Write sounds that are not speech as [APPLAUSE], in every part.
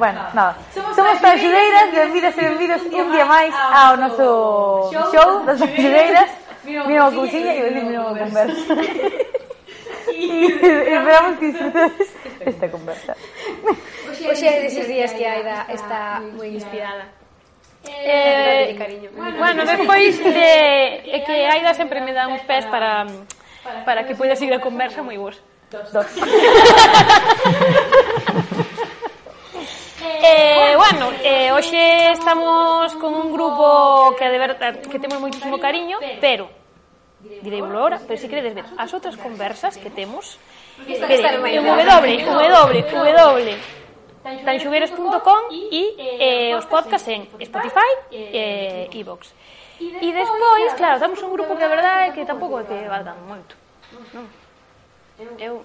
bueno, nós. Somos, Somos Tanxudeiras, benvidas e benvidos un día máis ao noso show das Tanxudeiras. Mira o cousiña e venimos a conversa. E [LAUGHS] esperamos que disfrutes esta conversa. Oxe, é deses días que Aida está moi inspirada. Eh, cariño. Bueno, despois [LAUGHS] de que Aida sempre me dá uns pés para para que poida seguir a conversa moi vos. Dos. [LAUGHS] Eh, bueno, eh, hoxe estamos con un grupo que de verdad que temos moitísimo cariño, pero direi agora, pero se si queredes ver as outras conversas que temos www.tanxugueros.com e eh, os podcasts en Spotify e eh, iVox. E despois, claro, damos un grupo que a verdade é que tampouco é que valgan moito. Non. Eu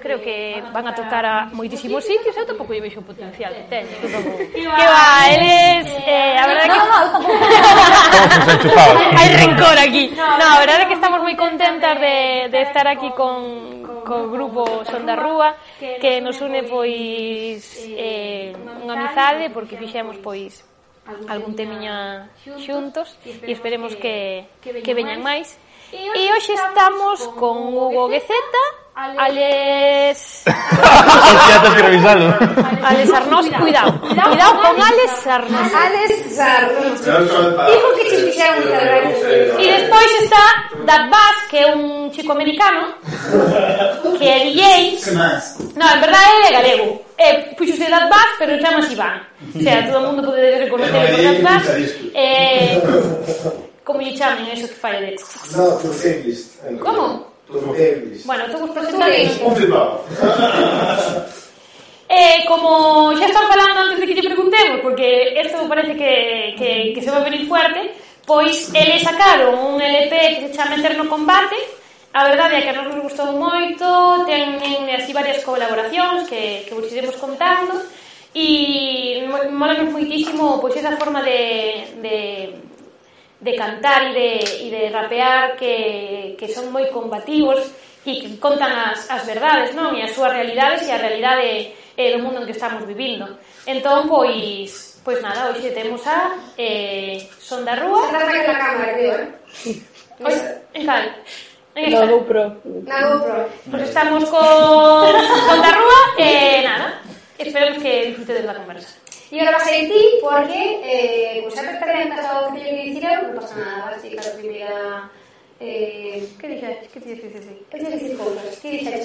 creo que van a tocar a moitísimos sitios, eu tampouco lle vexo o potencial que teñen. [LAUGHS] Eh, que va, eles... Eh, a verdade que... Hai rencor aquí. No, a verdade que estamos moi contentas de, de estar aquí con, co grupo Son da Rúa, que nos une pois, pois eh, eh unha amizade, porque fixemos pois, pois algún temiña xuntos e esperemos que, que veñan máis. E hoxe estamos con Hugo Gueceta, Alex... Xa [LAUGHS] tes que revisalo. Alex Arnós, cuidado. Cuidado con Alex Arnós. Alex Arnós. Dijo que se fixeron un E despois está Dad Bass, que é un chico americano, que é DJ. No, en verdade é galego. Eh, puxose Dad Bass, pero chamas Iván. O sea, todo o mundo pode reconocer o Dad Bass. Eh, como lle chamen, eso que fai de... No, tu Como? Tortellis. Bueno, todos presentaréis. Un flipado. [LAUGHS] Eh, como xa estaba falando antes de que lle preguntemos, porque isto parece que, que, que se va a venir fuerte, pois ele sacaron un LP que se chama Eterno Combate, a verdade é que non nos gustou moito, ten así varias colaboracións que, que vos iremos contando, e mola moitísimo pois esa forma de, de de cantar e de, e de rapear que, que son moi combativos e que contan as, as verdades, non? E as súas realidades e a realidade eh, do mundo en que estamos vivindo. Entón, pois, pois nada, hoxe temos a eh, Son da Rúa. Está aquí na cámara, creo, eh? Pois, en cal? Esta. GoPro. Na GoPro. Pois estamos con Son da Rúa e nada, esperemos que disfrutedes da conversa. Y ahora vas a ir ti porque, eh, como sabes perfectamente lo que yo le hicieron, no pasa nada, ¿vale? Sí, la primera... Eh, ¿Qué dije? ¿Qué te dije? ¿Qué te dije? ¿Qué dije? ¿Qué dije?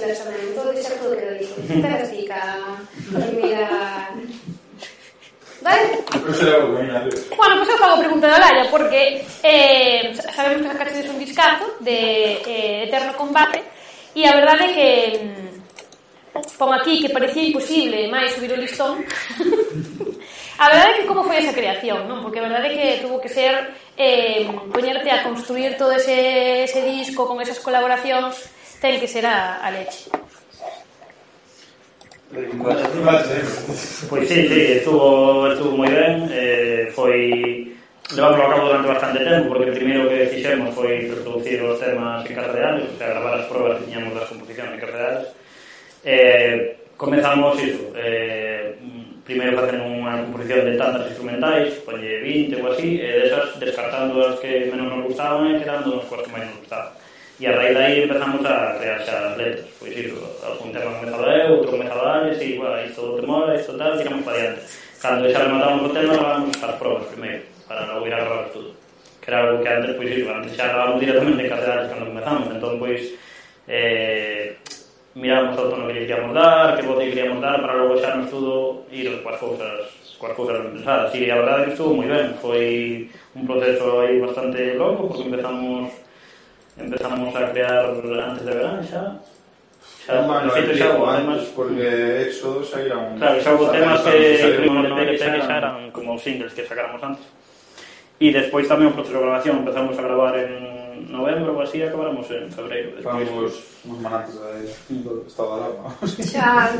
Todo eso es lo que lo dije. Fantástica. Mira... ¿Vale? Bueno, pues eu fago pregunta da Laia porque eh, sabemos que sacaste un discazo de eh, Eterno Combate e a verdade é que mm, pon aquí que parecía imposible máis subir o listón. A verdade é que como foi esa creación non? porque a verdade é que tuvo que ser eh, poñerte a construir todo ese, ese disco con esas colaboracións ten que ser a, a leche. Pois sí, sí, estuvo, estuvo moi ben eh, Foi levámoslo a cabo durante bastante tempo porque o primeiro que fixemos foi reproducir os temas en carreados, o sea, gravar as probas que tiñamos das composicións en carreados Eh, comenzamos iso, eh, primeiro facen unha composición de tantas instrumentais, ponlle 20 ou así, e desas descartando as que menos nos gustaban e quedando as coas que máis nos gustaban. E a raíz dai empezamos a crear xa as letras, pois iso, algún tema comezaba eu, outro comezaba Ares, e bueno, isto te mola, isto tal, tiramos para diante. Cando xa rematamos o tema, vamos as probas primeiro, para non ir a grabar tudo Que era algo que antes, pois iso, antes xa grabamos directamente en Cacedares cando comezamos, entón, pois, eh, mirar nosotros lo que queríamos dar, qué bote queríamos dar, para luego echarnos todo y las cuatro cosas, cuatro cosas pensadas. Y la verdad es que estuvo muy bien, fue un proceso ahí bastante loco porque empezamos, empezamos a crear antes de verano ya. ya bueno, no explico antes porque Éxodos ahí era un... Claro, hubo temas que, que, que eran como singles que sacáramos antes. Y después también un proceso de grabación, empezamos a grabar en novembro ou así acabáramos en febreiro. Estamos uns manantes aí, estado de alarma. Xa,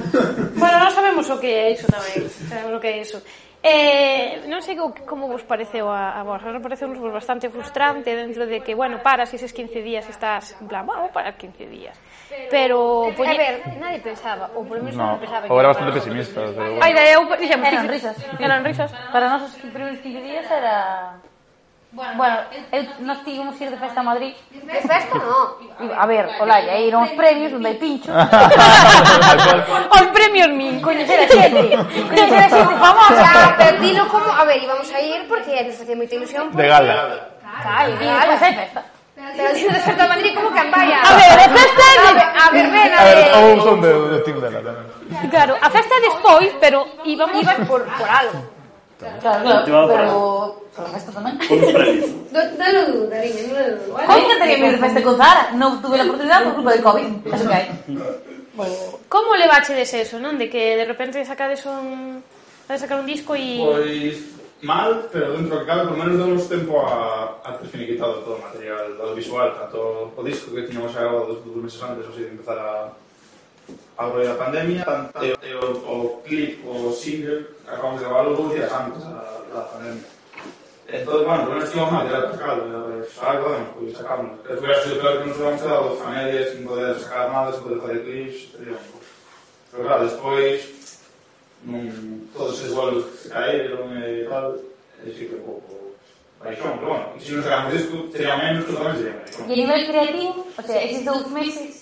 bueno, non sabemos o que é iso tamén, sabemos o que é iso. Eh, non sei como vos pareceu a, a vos, nos pareceu vos bastante frustrante dentro de que, bueno, paras eses 15 días estás en plan, vamos para 15 días. Pero, poñe... a ver, nadie pensaba, ou por lo menos no, non pensaba. Ou era bastante pesimista. Pero bueno. Da, eu, dixemos, eran risas. Eran risas. Para nós os primeiros 15 días era... Bueno, eu, nós tivemos ir de festa a Madrid. De festa no. A ver, hola, e ir uns premios onde hai pincho. Os premios min, coñecer a xente. Coñecer a xente famosa. Pero dilo como... A ver, íbamos a ir porque nos facía moita ilusión. Porque... De gala. Claro, de gala. hai festa. Pero dixo de festa a Madrid como que vaya. A ver, a festa é... A verbena de... A ver, son de, de Tindela tamén. Claro, a festa é despois, pero íbamos... Ibas por, por algo. Claro, claro, claro pero... Para... Resto tamén. Ponte para [LAUGHS] non Dalo dudo. niña, non dalo dúda. Como que teria medo festa con Zara? Non tuve a oportunidade por culpa del Covid. Eso que hai. Bueno. Como levachedes eso, non? De que de repente sacades un... Vais sacar un disco e... Pois mal, pero dentro que cabe, por menos damos tempo a, a ter finiquitado todo o material audiovisual, tanto o disco que tiñamos agora dos meses antes, ou así, de empezar a Ao da pandemia, e o, o clip, o single, acabamos de gravarlo dous días antes da, da pandemia. Entón, bueno, non estivamos mal, era atacado, algo, bueno, pois sacamos. E foi a claro que nos vamos a dar dos familias, sin poder sacar nada, sin poder fazer clips, Pero claro, despois, non, todos esos vuelos que se caeron e tal, e sí que pouco, baixón, pero bueno, se non sacamos disco, sería menos, pero tamén sería baixón. E a nivel creativo, o sea, esos dous meses,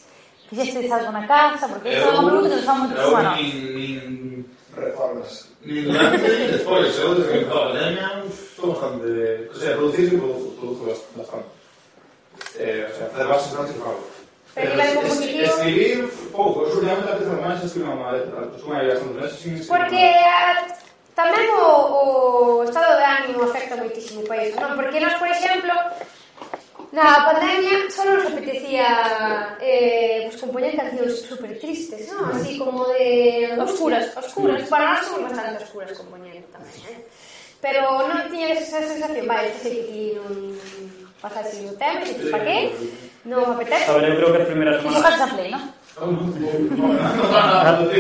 fixestes algo na casa, porque eu, estaba bruto, estaba moitos anos. Nin, nin reformas. Nin durante, despois, eu desde que empezou a pandemia, estou bastante... O sea, producir sí produzo, produzo bastante. Eh, o sea, fazer bases non se falo. Escribir pouco, eu xuramente aprecio máis escribir unha letra, tanto como hai bastante meses sin escribir. Porque tamén o, o estado de ánimo afecta moitísimo para iso, non? Porque nós, por exemplo, Na pandemia só nos apetecía eh, pues, compoñer cancións super tristes, ¿no? así como de... Oscuras, oscuras. Para nós somos bastante oscuras compoñendo tamén, eh? Pero non tiña esa sensación, vai, vale, sei que non pasa así o tema, e que pa qué, non apetece. A ver, eu creo que as primeiras semanas... Ti a play, non? [LAUGHS]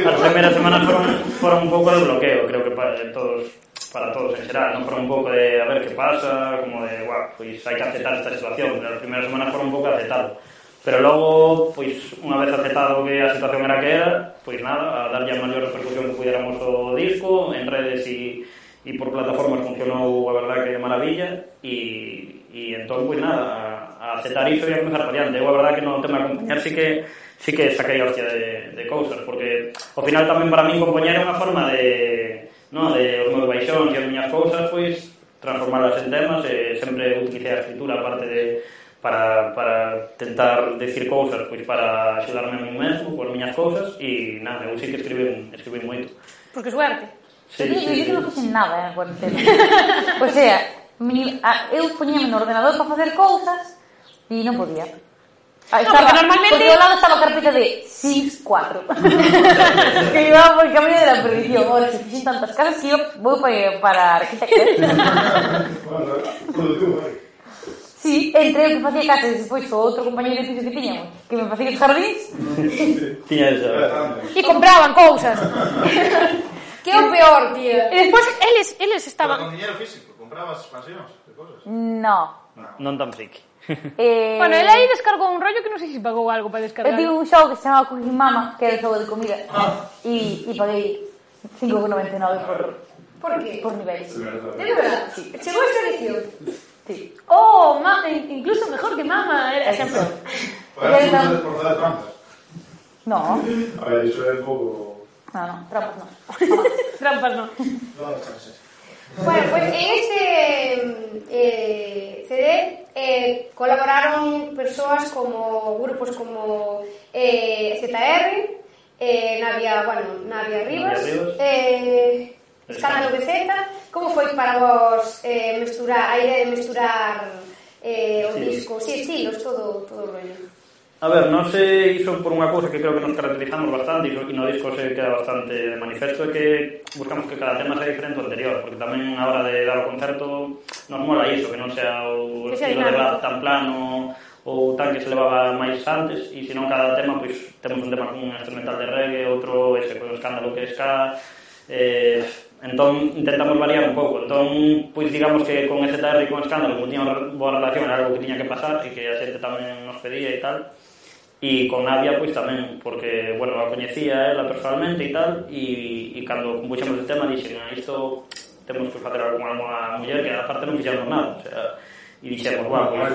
As primeiras semanas foron, foron un pouco de bloqueo, creo que para todos para todos en xeral, non foron un pouco de a ver que pasa, como de, guau, pois hai que aceptar esta situación, pero as primeiras semanas foron un pouco de aceptado. Pero logo, pois, unha vez aceptado que a situación era que era, pois nada, a darlle a maior repercusión que pudiéramos o disco, en redes e, e por plataformas funcionou a verdad que maravilla e, e entón, pois nada, a, aceptar iso e a comenzar para diante. Eu a verdad que no tema acompañar sí que sí que saquei hostia de, de cousas, porque ao final tamén para min compoñer é unha forma de, no? de os meus baixóns e as miñas cousas, pois transformarlas en temas eh, e sempre utilicei a escritura aparte de para, para tentar decir cousas, pois para axudarme a mí mesmo coas miñas cousas e nada, eu sí que escribí, escribí moito. Porque suerte. Sí, eu, sí, eu, sí. non facen nada en cuarentena. o sea, mi, a, eu poñíame no ordenador para facer cousas e non podía. Ah, No, porque normalmente- Porque ao lado estaba carpeta de Sims [LAUGHS] 4. que iba por el camino de la perdición. Ahora, se tantas casas que eu vou para, para. Sí, entre o que facía casas e despois o outro compañeiro de piso que tiñamos, que me facía os jardíns, tiña esa E compraban cousas. Que é o peor, tía. E despois eles, eles Pero estaban... con dinero físico, comprabas expansións de cosas. no. non tan friki Eh, Bueno, ele aí descargou un rollo que non sei se pagou algo para Eu descargar. tive un show que se chamaba Cooking Mama, que era el xogo de comida, e, e paguei 5,99 por, Por qué? por niveis. De verdad. Chegou esta edición. Sí. Oh, ma, incluso mejor que mama. Era sempre... Para eso por dar trampas. No, A ver, iso é un pouco... no, no, trampas no. [LAUGHS] Trampas, no. No, chances. Bueno, pues en este eh, CD eh, colaboraron persoas como grupos como eh, ZR, eh, Navia, bueno, Navia Rivas, Navia Rivas. Eh, Escándalo 9Z, como foi para vos eh, mesturar, a idea de mesturar eh, o sí. disco, sí, estilos, todo, todo o rollo? A ver, non se iso por unha cousa que creo que nos caracterizamos bastante e no disco se queda bastante de manifesto é que buscamos que cada tema sea diferente ao anterior porque tamén a hora de dar o concerto nos mola iso, que non sea o que sea estilo de rap tan plano ou tan que se levaba máis antes e senón cada tema pois temos un tema con un instrumental de reggae outro ese pois, con escándalo que é ska eh, entón intentamos variar un pouco. Entón, pois digamos que con STR e con Escándalo como tiña unha boa relación era algo que tiña que pasar e que a xente tamén nos pedía e tal E con Nadia, pois tamén, porque, bueno, a coñecía ela personalmente e tal, e, e cando compuxemos o tema, dixen, ah, isto temos que facer algo con unha muller que aparte non fixemos nada, o sea, e dixemos, guau, pois...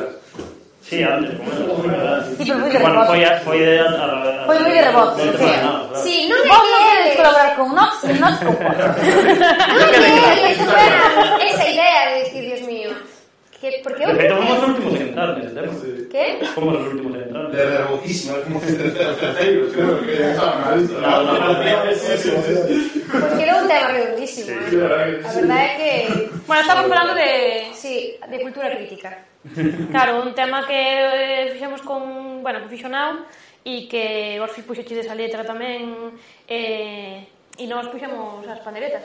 Sí, antes, con ela, sí, pero moi de Bueno, foi, a, foi de... A, a, Foi moi de rebote, non sí. pasa nada, claro. Sí, non é Vos non que queredes colaborar con Nox, e Nox con Juan. Non é que eso fuera esa idea de decir, Que, porque eu... De feito, fomos os últimos en entrar nese tema. Que? Fomos os últimos en entrar. De rebotísimo. Terceiros, [LAUGHS] creo que ya Porque era un tema redondísimo. Sí, eh? A verdade é que... Bueno, estamos falando de, sí, de cultura crítica. [LAUGHS] Claro, un tema que eh, fixemos con... Bueno, que fixo Nau e que Orfi chides a letra tamén eh, e nós puxemos as panderetas.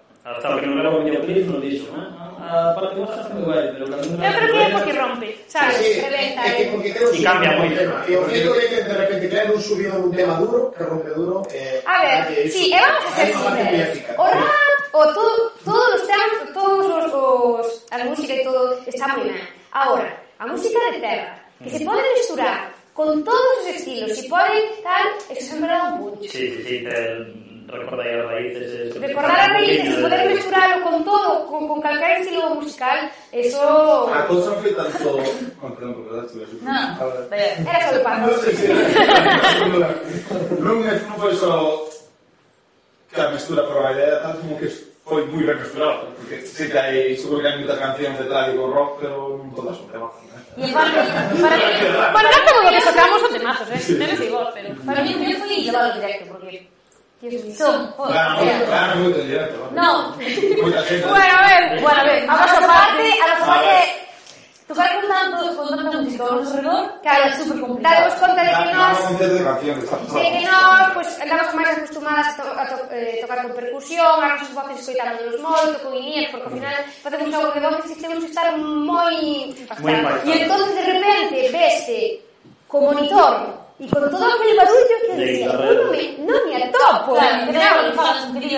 Hasta o ah, ah, que non grabo o videoclip non dixo, non? A parte que está moi guai, pero cando non Eu creo que é porque rompe, sabes? Sí, sí. Reventa, é que porque creo que cambia moito. E o feito de que de repente crean un subido dun tema duro, que rompe duro, eh, A ver, si, sí, e eh, vamos a ser sinceros. O rap, o todo, todos os temas, todos os, os a música e todo está moi ben. Agora, a música de terra, que se pode mesturar con todos os estilos, se pode tal, eso sempre dá un punto. Sí, sí, sí, recordai as raíces... Eh, Recordar as raíces, poder eh, mesturarlo con todo, con, con calcar estilo musical, eso... A cosa foi tanto... Oh, perdón, por verdad estuve... No, era só de pan. Non, sí, sí. non, non foi só que a mestura idea tal como que foi moi ben mesturado, porque sí que hai, seguro que hai moitas cancións de trágico rock, pero non todas son temazos. E para, mí, [LAUGHS] bueno, para todo o que sacamos son temazos, eh? Sí. Menos igual, pero para mí, para fui llevado directo, porque Houston. Claro, No. Bueno, a ver. Bueno, a ver. A nosa parte, a nosa parte... Tocar con tanto, con tanta música ao noso redor, claro, é super complicado. Damos conta de que nós... De que nós, pues, andamos máis acostumadas a, to, a to, eh, tocar con percusión, a nosas voces escoitándonos moito, con inías, porque ao final facemos algo de voces e temos que estar moi... Moi impactados. E entón, de repente, veste co monitor Y con todo aquel barullo que decía, no me, no me atopo. Claro, claro, claro, y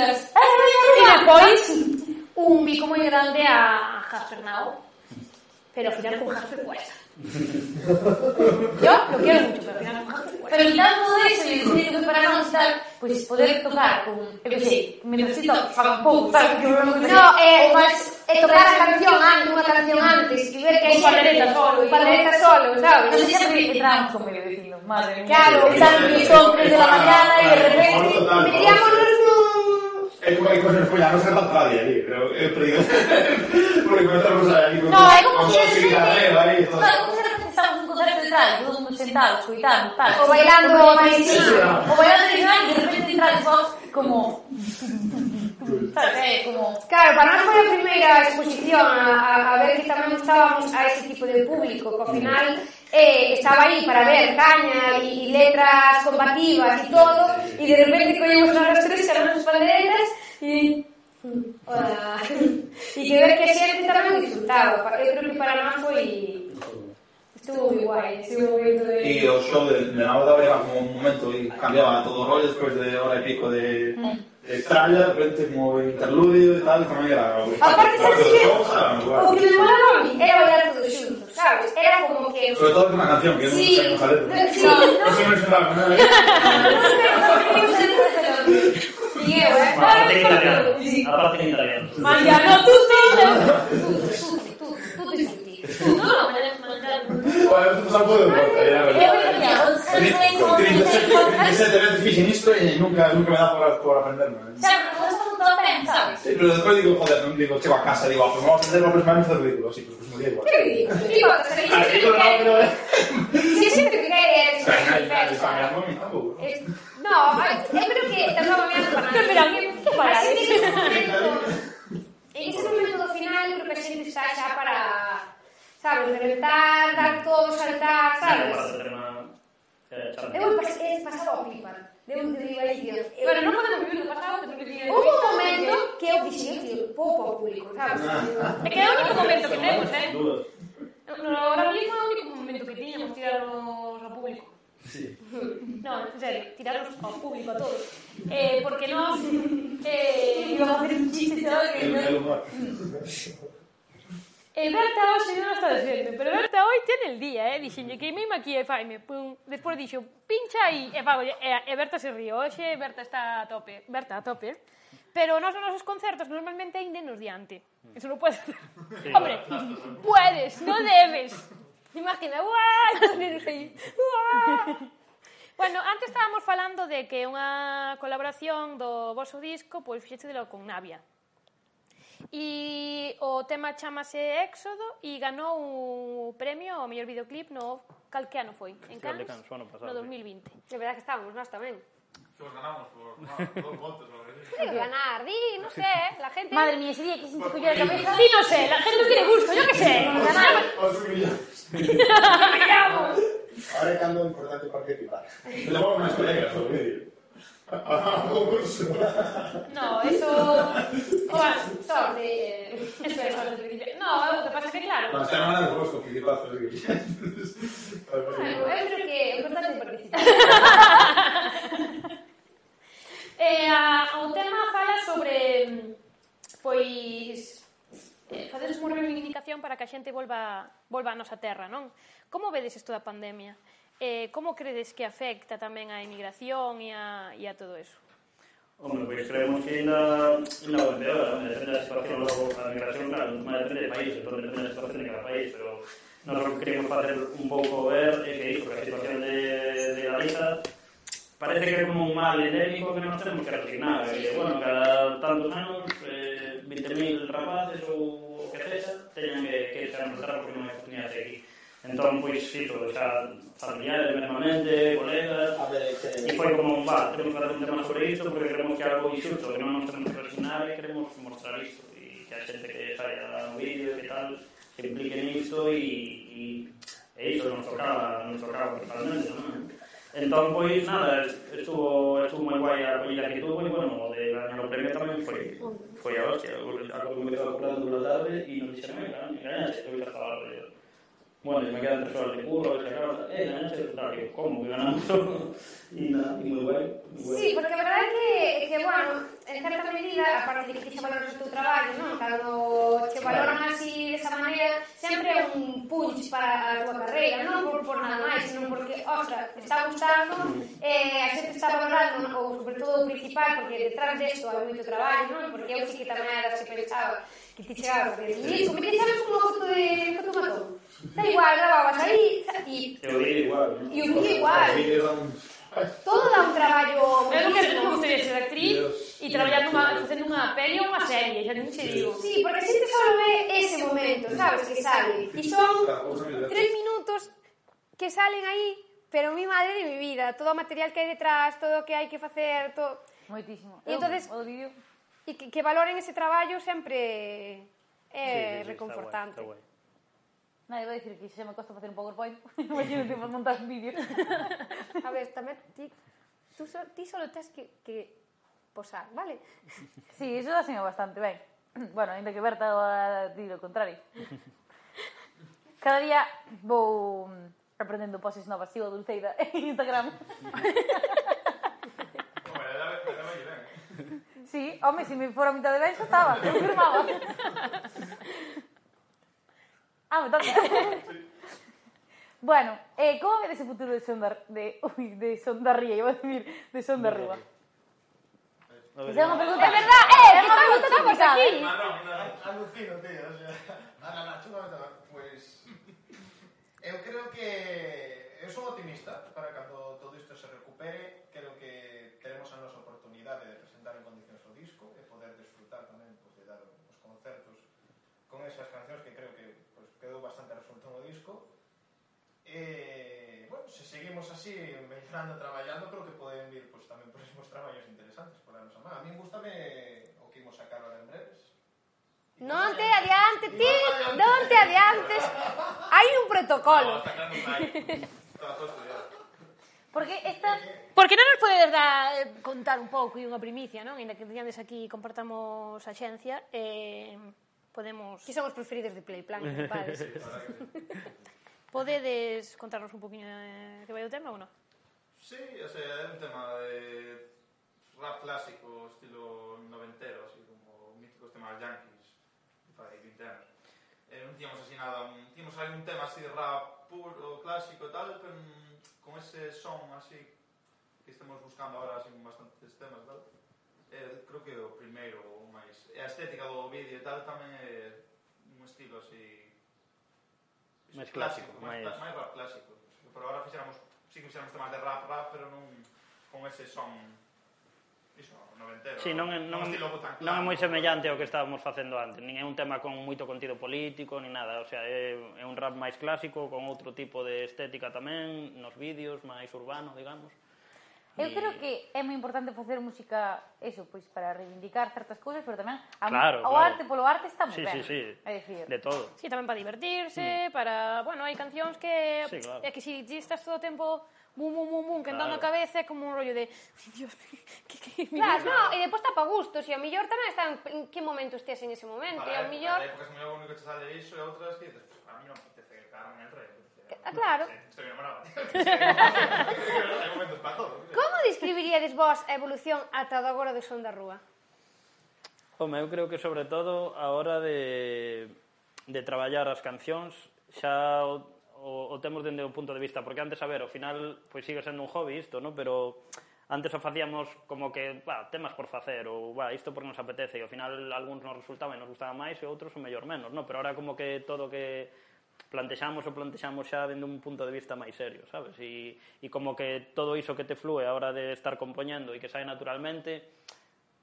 después un bico muy grande a Jafernau, pero al final con Jaffer cuesta. Yo lo quiero mucho, pero al final Pero quitando todo eso e decir que para non tal, pois pues, poder tocar con, eu que sei, me necesito un pouco, sabes, que non No, eh, mas, eh, tocar a canción antes, unha canción antes, e ver que hai solo, un pandereta solo, sabes? Non sei se entramos con medio dicindo, madre mía. Claro, están mis hombres de la mañana e de repente, veríamos Eu hai cosas follanos en la radio ali, pero eu perdido. Porque encontramos aí con No, é como se se carreva aí. No, é como se estamos un concerto de tal, todo mundo sentado, escoitando, tal. O bailando, o bailando, o bailando, de repente entran vos como É, como... Claro, para nós foi a primeira exposición a, a ver que tamén estábamos a ese tipo de público que ao final eh, estaba aí para ver caña e, e letras combativas e todo e de repente collemos nas tres xeramos as banderetas e Hola. [LAUGHS] E que ver que a xente tamén disfrutaba. Eu creo que para nós foi estuvo moi guai, estuvo moi de... E o show de, de Nao daba como un momento e cambiaba todo o rollo despois de hora e pico de... Mm. Extraña, de repente como interludio y tal, como era. Aparte, ¿sabes qué? Como que era bailar todos ¿sabes? Era como que. Sobre todo con una canción, que no. Eso me sonaba, ¿no? Miguel. Aparte tú, es difícil y nunca, me da pero después digo, joder, digo, che, va a casa, digo, vamos a hacer la próxima vez ridículo. Sí, pues, pues me ¿Qué. Reventar, dar todo, saltar, para sabes? eh, pas, é pasado a pipa. De un de divertido. Bueno, non podemos vivir do pasado, porque que Hubo un momento que eu dixen, tío, pouco público, sabes? É que é o único momento que temos, eh? No, ahora mismo é o único momento que tiñamos tirarnos ao público. Sí. No, en serio, tirarnos ao público a todos. Eh, porque nós [LAUGHS] eh, íbamos a hacer un chiste ¿sabes? que El, no-. E Berta hoxe non está diciendo, pero Berta hoxe ten el día, eh? Dixenlle que meime aquí e faime, pum, despois dixo, pincha aí, e fago, e, e eh, Berta se río, hoxe Berta está a tope, Berta a tope. Pero nos nos concertos normalmente aínde nos diante. Eso non podes hacer. Sí, Hombre, puedes, no debes. Imagina, uah. [LAUGHS] Bueno, antes estábamos falando de que unha colaboración do vosso disco, pois pues, fixete delo con Navia. E o tema chamase Éxodo e ganou o premio ao mellor videoclip no cal que ano foi? En Cannes, Cannes ano pasado, no 2020. Sí. É verdade que estábamos nós tamén. Que os ganamos por dos [LAUGHS] votos. Tiene que ganar, di, no sé, la gente... Madre mía, ese día que se te cogió la cabeza. Di, no sé, la gente no tiene gusto, yo qué sé. Ganar. Os humillamos. Ahora é cando é importante participar. Levamos máis colegas ao vídeo. No, eso. Bueno, sorry. Eh, eso es No, o que pasa que claro. Mas están hablando vos con Filipazos. Bueno, eu creo que é importante participar. eh, a, o tema fala sobre pois eh, facedes unha reivindicación para que a xente volva volva a nosa terra, non? Como vedes isto da pandemia? Eh, como credes que afecta tamén a emigración e a, e a todo eso? Hombre, pois creemos que ainda ainda vendedora, depende da situación logo, a migración, claro, non depende de país, entón depende da situación de cada país, pero nós o que queremos facer un pouco ver é que iso, que a situación de, de Galiza parece que é como un mal endémico que non temos que resignar, e, bueno, cada tantos anos, eh, 20.000 rapaces ou o que sexa, teñan que, que irse a porque non hai oportunidades aquí. Entón, pois, iso, xa familiares, mesmamente, colegas, A ver, E que... foi como un va, temos que fazer un tema sobre isto porque creemos que algo insulto, que non nos temos que resignar e queremos mostrar isto e que a xente que saia no vídeo e que tal se implique nisto e, e, e iso nos tocaba, nos tocaba principalmente, non? Entón, pois, nada, estuvo, estuvo moi guai a que tuvo e, bueno, de ganar o premio tamén foi, foi a hostia. Algo que me quedou acordando pola tarde e non dixeron, mira, gañaste, que vais a falar de Bueno, y me quedan tres horas de curro, desayunar, eh, la noche, claro, digo, como que ganando, [LAUGHS] y nada, y moi guai. Sí, porque a verdade é que, que, bueno, en certa medida, aparte de que xa valoras o teu traballo, non? Cando che valoran así desa maneira, sempre é un punch para a tua carreira, non por, por nada máis, senón porque, ostra, está gustando, eh, a xente está valorando, ou sobre todo o principal, porque detrás desto hai moito traballo, non? Porque eu sí que tamén era que pensaba, que te chegaba de Liz, como que sabes como foto de foto matón. Da igual, grababas aí e... E o vídeo igual. E o vídeo igual. Todo dá un traballo... Eu non gustaría ser actriz e traballar numa, facendo unha peli ou unha serie, xa non se digo. Sí, porque a xente só ve ese momento, sabes, que sale. E son tres minutos que salen aí, pero mi madre de mi vida, todo o material que hai detrás, todo o que hai que facer, todo... Moitísimo. E entonces, o vídeo E que, que valoren ese traballo sempre é eh, sí, sí, sí, reconfortante. Está guai, está guai. Non, iba a dicir que xa me costa facer un PowerPoint. [LAUGHS] Imagínate para montar vídeos. a ver, tamén ti, tú so, ti solo tens que, que posar, vale? sí, iso hacen bastante ben. [CLEARS THROAT] Bueno, ainda que Berta a dir o contrario. Cada día vou mm, aprendendo poses novas, sigo a Dulceida en Instagram. [LAUGHS] Sí, home, se si me fora a mitad de ben, xa estaba, confirmaba. ah, me toca. Bueno, eh, como ver ese futuro de Sondar... De, uy, de Sondarría, iba a decir, de Sondarriba. No, Esa es una pregunta. Es verdad, eh, que estamos, estamos aquí. Alucino, tío, o sea, la Nacho, no, pues... Eu creo que... Eu son optimista para cando todo isto se recupere. Creo que teremos a nosa oportunidade de E, bueno, se seguimos así mellorando, traballando, creo que poden vir pues, tamén próximos traballos interesantes por a nosa má. A min gustame o que imos sacar ahora en breves. Non te adiante, ti, non te adiantes. Hai un protocolo. Está claro, non hai. Estaba todo estudiado. Porque esta... Porque non nos podedes dar, eh, contar un pouco e unha primicia, non? Ainda que teñades aquí compartamos a xencia, eh, podemos... Que somos preferidos de Playplan, vale. [LAUGHS] Podedes contarnos un poquinho que vai o tema ou non? Sí, o sea, é un tema de rap clásico, estilo noventero, así como míticos temas yankees, fai 20 anos. Eh, non tínhamos así nada, un, tínhamos algún tema así de rap puro, clásico e tal, pero mm, con ese son así que estamos buscando ahora así bastantes temas e tal. Eh, creo que o primeiro o máis, E a estética do vídeo e tal tamén é un estilo así máis clásico, máis máis rap clásico. Pero agora fixéramos, si sí que fixéramos temas de rap, rap, pero non con ese son Iso, noventero. Sí, non, é, non, non, non é moi semellante ao que estábamos facendo antes. Nin é un tema con moito contido político, ni nada. O sea, é, é un rap máis clásico, con outro tipo de estética tamén, nos vídeos, máis urbano, digamos. Eu e... creo eh, que é moi importante facer música, eso, pois para reivindicar certas cousas, pero tamén a, claro, o claro. arte polo arte está moi sí, ben. Sí, sí, é dicir, de todo. Sí, tamén para divertirse, para, bueno, hai cancións que sí, claro. é que si estás todo o tempo bum, bum, bum, bum, que claro. a cabeza é como un rollo de Dios, [LAUGHS] que, que, que Claro, no, e depois está pa gusto, se si, ao mellor tamén está en, en que momento estés en ese momento, e ao mellor... Hai épocas mellor único que te sale iso e outras que dices, Ah, claro. Eh, estoy enamorado. [LAUGHS] Hai momentos para todo. Como describiríades vos a evolución ata de agora do son da rúa? Home, eu creo que sobre todo a hora de, de traballar as cancións xa o, o, o temos dende o punto de vista porque antes, a ver, ao final pois sigue sendo un hobby isto, no? Pero antes o facíamos como que, va, temas por facer ou, va, isto porque nos apetece e ao final algúns nos resultaban e nos gustaban máis e outros o mellor menos, no? Pero ahora como que todo que plantexamos o plantexamos xa dende un punto de vista máis serio, sabes? E, e como que todo iso que te flúe a hora de estar compoñendo e que sae naturalmente,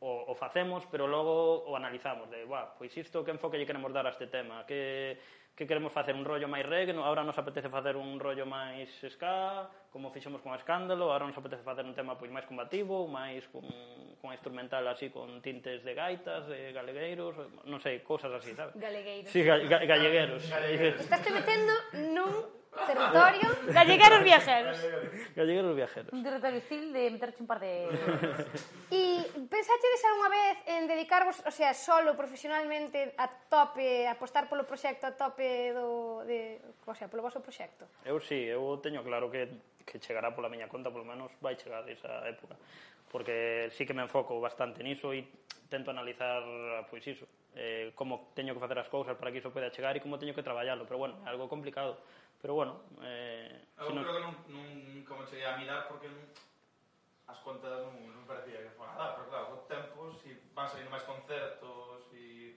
o, o facemos, pero logo o analizamos de, buah, pois isto que enfoque lle queremos dar a este tema, que que queremos facer un rollo máis reggae, ahora nos apetece facer un rollo máis ska, como fixemos con Escándalo, ahora nos apetece facer un tema pois máis combativo, máis con, con instrumental así, con tintes de gaitas, de galegueiros, non sei, cousas así, sabes? Galegueiros. Sí, ga, ga. Gallegueros. Estás te metendo nun Territorio. Gallegueros viajeros. Gallegueros viajeros. Un territorio hostil de meterche un par de... e pensachedes algunha vez en dedicarvos, o sea, solo profesionalmente a tope, a apostar polo proxecto a tope do... De, o sea, polo vosso proxecto? Eu sí, eu teño claro que, que chegará pola miña conta, polo menos vai chegar esa época. Porque sí que me enfoco bastante niso e tento analizar, pois iso, eh, como teño que facer as cousas para que iso poida chegar e como teño que traballalo. Pero, bueno, é algo complicado Pero bueno... Eh, eu sino... creo que non, non como cheguei a mirar porque non, as contas non, non parecía que fora nada, pero claro, os tempos, se si van saindo máis concertos e,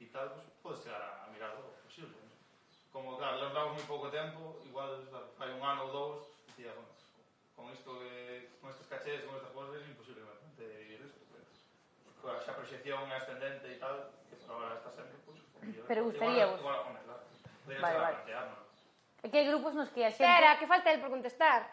e tal, pues, podes chegar a, a mirar o posible. Non? Como, claro, levamos moi pouco tempo, igual fai un ano ou dous, dicía, bueno, con isto que, con estes cachés, con estas cosas, é imposible bastante ir isto. Coa xa proxección ascendente e tal, que por agora está sempre, pues, Pero gustaría. Igual, igual, igual, igual, igual, vale, igual, igual, igual, É que hai grupos nos que a xente... Espera, que falta el por contestar.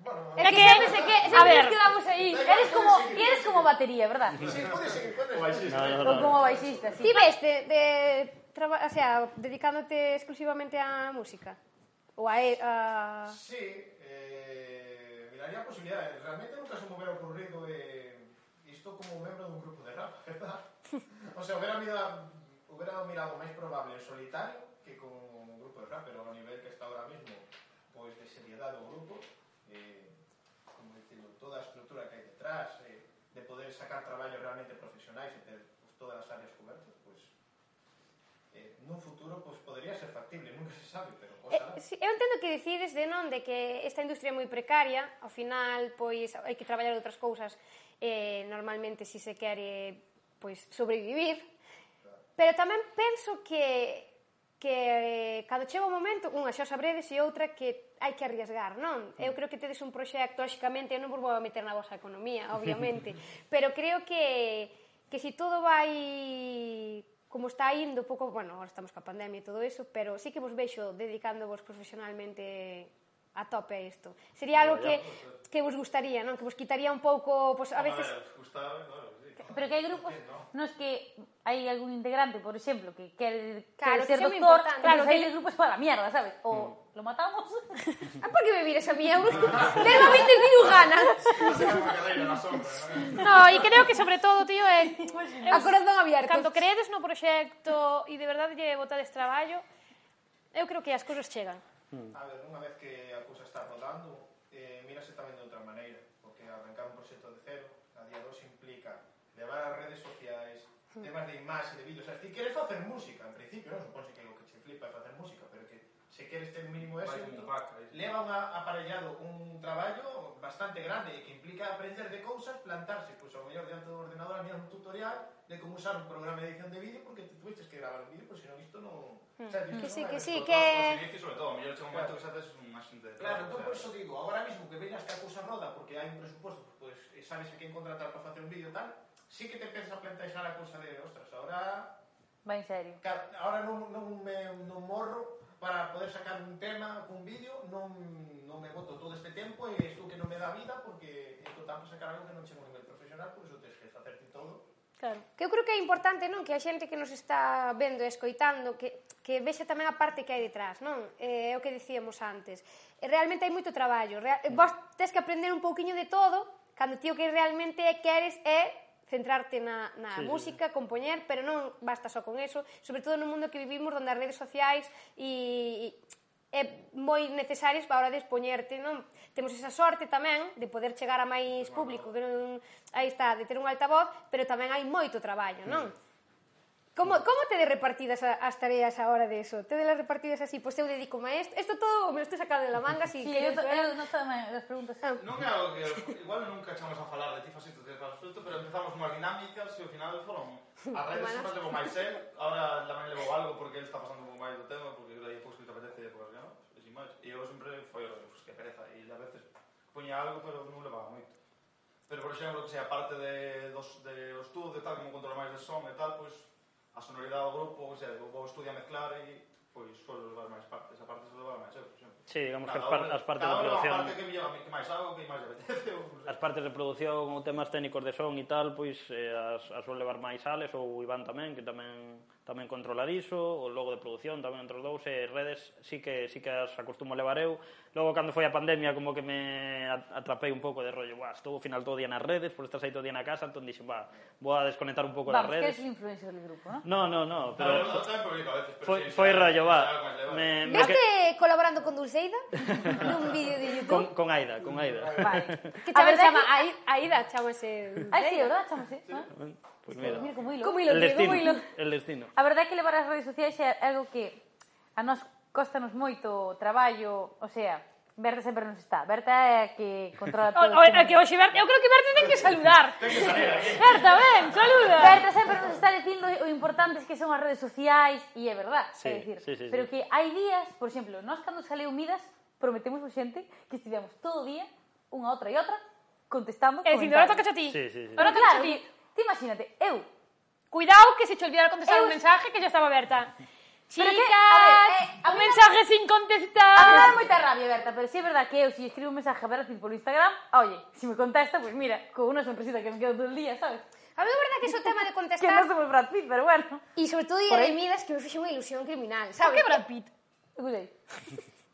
Bueno, é que, que sempre se que, sempre a ver, quedamos aí. Eres como, eres como batería, verdad? Sí, pode seguir, pode seguir. No, no, no. como baixista, sí. Ti veste de, traba, o sea, dedicándote exclusivamente á música? Ou a... a... Sí, eh, miraría a posibilidade. Realmente nunca se me hubiera ocurrido eh, isto como membro dun grupo de rap, [LAUGHS] verdad? o sea, hubiera, mirado, hubiera mirado máis probable en solitario que con Fran, pero a nivel que está ahora mismo, pues de seriedad o grupo, eh, como decirlo, toda a estrutura que hai detrás, eh, de poder sacar traballos realmente profesionais e ter pues, todas as áreas cobertas, pois pues, eh, nun futuro pois pues, podría ser factible, nunca se sabe, pero oxalá. Eh, sí, eu entendo que dicides de non de que esta industria é moi precaria, ao final pois hai que traballar outras cousas eh, normalmente se si se quere pois sobrevivir. Claro. Pero tamén penso que que eh, cando chega o momento, unha xa sabredes e outra que hai que arriesgar, non? Mm. Eu creo que tedes un proxecto, lóxicamente, eu non vos vou meter na vosa economía, obviamente, [LAUGHS] pero creo que que si todo vai como está indo pouco, bueno, agora estamos coa pandemia e todo eso, pero sí que vos vexo dedicándovos profesionalmente a tope a isto. Sería algo que, eh. que vos gustaría, non? Que vos quitaría un pouco, pois, pues, a veces... A ver, gustaba, claro pero que hai grupos no. nos que hai algún integrante, por exemplo, que quere claro, ser que doctor, claro, que hai grupos para a mierda, sabes? O mm. lo matamos. [LAUGHS] ah, para que me mires a mí? Unos tengo 20 mil ganas. [LAUGHS] no, e creo que sobre todo, tío, é a corazón abierto. Cando creedes no proxecto e de verdade lle botades traballo, eu creo que as cousas chegan. A ver, unha vez que as redes sociais, temas de imaxe, de vídeo, o sea, ti queres facer música, en principio, non suponse que o que che flipa é facer música, pero que se queres ter mínimo éxito, leva un aparellado un traballo bastante grande que implica aprender de cousas, plantarse, pois ao mellor diante do ordenador a mirar un tutorial de como usar un programa de edición de vídeo porque te tuviste que gravar un vídeo, pois senón isto non... O sea, isto Que sí, que sí, que... Os inicios, sobre todo, a mellor chega un momento que xa tes de Claro, entón por digo, agora mismo que veñas que a cousa roda porque hai un presuposto, pois pues, sabes a quen contratar para facer un vídeo tal, sí que te empiezas a plantexar a cousa de, ostras, ahora... Va en serio. Ahora non, non me non morro para poder sacar un tema cun vídeo, non, non me voto todo este tempo e isto que non me dá vida porque estou tanto sacar algo que non chego a nivel profesional, por iso tens que facerte todo. Claro. Que eu creo que é importante, non, que a xente que nos está vendo e escoitando que que vexa tamén a parte que hai detrás, non? É eh, o que dicíamos antes. Realmente hai moito traballo. Real, vos tes que aprender un pouquiño de todo, cando ti o que realmente queres é centrarte na, na sí, música, sí. compoñer, pero non basta só con eso, sobre todo no mundo que vivimos onde as redes sociais e, e é moi necesarias para hora de expoñerte, non? Temos esa sorte tamén de poder chegar a máis público, que non aí está, de ter un altavoz, pero tamén hai moito traballo, non? Mm. Como, como te de repartidas a, as tareas a hora de eso? Te de las repartidas así, pois pues eu dedico a isto, todo me lo estou sacando de la manga, así sí, que... eu, eu non tamén, as preguntas... Ah. Non é algo que, igual nunca echamos a falar de ti, facito de para pero empezamos unhas dinámicas e ao final foron... A redes sempre levo máis el, ahora tamén levo algo porque ele está pasando moi máis do tema, porque eu leí poucos que te apetece e poucos que non, e sin máis. E eu sempre foi, pues, que pereza, e a veces poñía algo, pero non levaba moito. Pero, por exemplo, que sea parte de, dos, de os tubos, de tal, como controlar máis de son e tal, pois pues, a sonoridade do grupo, o sea, vou estudiar mezclar e pois solo levar máis partes, a parte se levar máis eu, por exemplo. Sí, digamos cada que as, par as partes de produción... Parte que, millón, que máis hago, que máis apetece, [LAUGHS] ou, As partes de produción, temas técnicos de son e tal, pois eh, as, as suele levar máis Alex ou Iván tamén, que tamén tamén controlar iso, o logo de produción tamén entre os dous, e redes sí que, sí que as acostumo levar eu. Logo, cando foi a pandemia, como que me atrapei un pouco de rollo, Buah, estou ao final todo día nas redes, por estar aí todo día na casa, entón dixen, va, vou a desconectar un pouco das redes. Vamos, que és influencer del grupo, eh? No, no, no, pero... No, no, a veces, pero foi, foi rollo, va. Me, me... Veste que... colaborando con Dulceida? [LAUGHS] nun vídeo de YouTube? Con, con Aida, con Aida. Vale. [LAUGHS] Que chaval chama Aida, chama ese... Ai, sí, verdad, chama ese. Pues mira, mira como hilo. Como hilo, el, destino, como hilo. el destino. A verdade é que levar as redes sociais é algo que a nós costanos moito o traballo, o sea, Berta sempre nos está. Berta é a que controla todo. O, o, que hoxe Berta, eu creo que Berta ten que saludar. Berta, ven, saluda. Berta sempre nos está dicindo o importantes que son as redes sociais e é verdad, sí, é dicir, sí, sí, pero sí. que hai días, por exemplo, nós cando saleu Midas, prometemos a xente que estivemos todo o día unha outra e outra contestamos. É dicir, ahora toca a ti. Sí, sí, sí. Ahora toca claro, a ti. Ti imagínate, eu... Cuidado que se che olvidara contestar eu... un mensaje que ya estaba aberta. Chicas, que, a ver, eh, un mensaje sin contestar. A mí me dá moita rabia, Berta, pero sí é verdad que eu, si escribo un mensaje a Berta por Instagram, oye, si me contesta, pues mira, con una sonrisita que me quedo todo el día, sabes? A mí é verdad que ese tema de [LAUGHS] contestar... que non somos Brad Pitt, pero bueno. E sobre todo de Midas, que me fixe unha ilusión criminal, sabes? Por que Brad Pitt? Escutei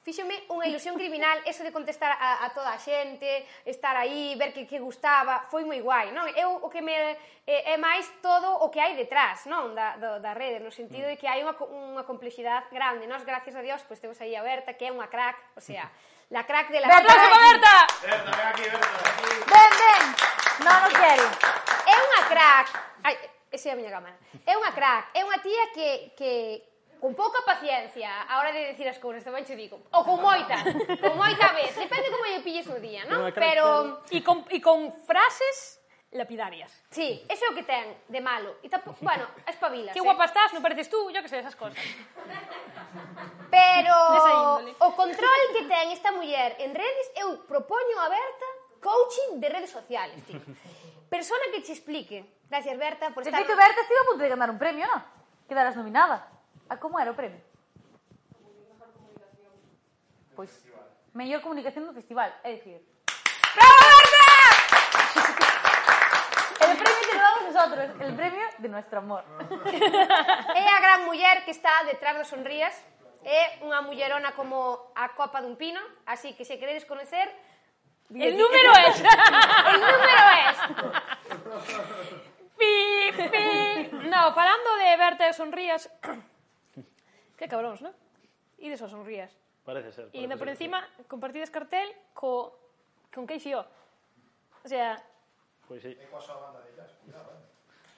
fíxome unha ilusión criminal eso de contestar a, a toda a xente, estar aí, ver que, que gustaba, foi moi guai, non? Eu o que me eh, é máis todo o que hai detrás, non? Da, do, da rede, no sentido de que hai unha, unha complexidade grande. Nós, gracias a Dios, pois pues, temos aí a Berta, que é unha crack, o sea, la crack de la... Berta, Berta! Berta, ven aquí, Berta. Aquí. Ven, ven! Non o quero. É unha crack. Ai, esa é a miña cámara. É unha crack, é unha tía que, que, con pouca paciencia a hora de decir as cousas, tamén che digo, ou con moita, con moita vez, depende como lle pilles no día, non? Pero... E con, e con frases lapidarias. Sí, eso é o que ten de malo. E tapo, bueno, espabilas. Que eh. guapa estás, non pareces tú, yo que sei, esas cosas. Pero o control que ten esta muller en redes, eu propoño a Berta coaching de redes sociales, tío. Persona que che explique. Gracias, Berta, por estar... Te que Berta estive a punto de ganar un premio, non? Quedarás nominada. A como era o premio? Pois, mellor comunicación do festival, é dicir, ¡Bravo, Marta! [LAUGHS] El premio que nos damos nosotros, el premio de nuestro amor. [LAUGHS] é a gran muller que está detrás dos sonrías, é unha mullerona como a copa dun pino, así que se queredes conocer, El número es. [LAUGHS] el número es. pi, pi. No, falando de verte sonrías, Que cabróns, non? de aos Sonrías. Parece ser. E ainda por encima, sí. compartides cartel co, con Casey O. O sea... Pois pues sí.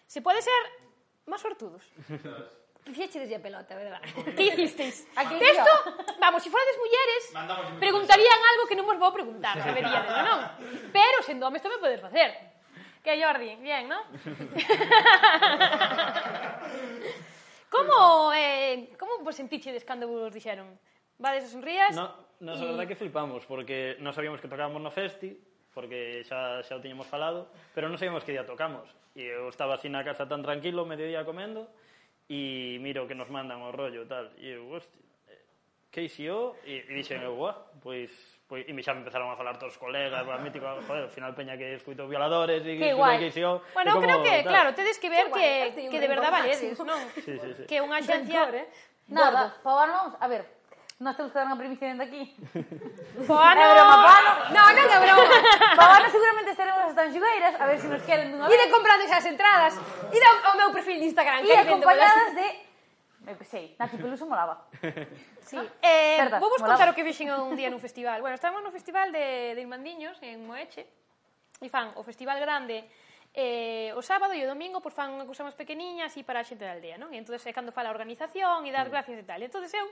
Se pode ser máis sortudos. [LAUGHS] Fiechedes a pelota, verdad? que hicisteis? Texto, vamos, se si forades mulleres, preguntarían algo que non vos vou preguntar, saberíades, non? non? [LAUGHS] Pero, sendo homes, tamén podes facer. Que Jordi, bien, non? [LAUGHS] Como, eh, como vos sentichedes cando vos dixeron? Vades as sonrías? No, nos y... a verdade que flipamos, porque non sabíamos que tocábamos no Festi, porque xa, xa o tiñamos falado, pero non sabíamos que día tocamos. E eu estaba así na casa tan tranquilo, mediodía comendo, e miro que nos mandan o rollo e tal. E eu, hostia, eh, que hixo? E, e dixen eu, guá, pois Pois, e me xa me empezaron a falar todos os colegas, para mítico, joder, ao final peña que escuito violadores e que escuito que xeo. Bueno, como, creo que, claro, claro tedes que ver que, que, que de verdad valedes, non? Sí, sí, sí. Que unha xancia... Eh? Nada, pavarnos, a ver, Nós temos que dar unha primicia dentro aquí. [LAUGHS] Poano! É broma, Poano! No, non é broma. [LAUGHS] Poano seguramente estaremos as tanxugueiras, a ver se si nos queren dunha vez. de comprando esas entradas. Ide ao, ao meu perfil de Instagram. E acompañadas de Eh, eu que sei, Nati Peluso molaba. [LAUGHS] Sí. Ah, eh, Verdad, vou vos molaba. contar o que vixen un día nun festival. Bueno, estábamos no festival de, de Irmandiños, en Moeche, e fan o festival grande eh, o sábado e o domingo pois fan unha cousa máis pequeniña así para a xente da aldea, non? E entón é eh, cando fala a organización e dar gracias e tal. Entón eu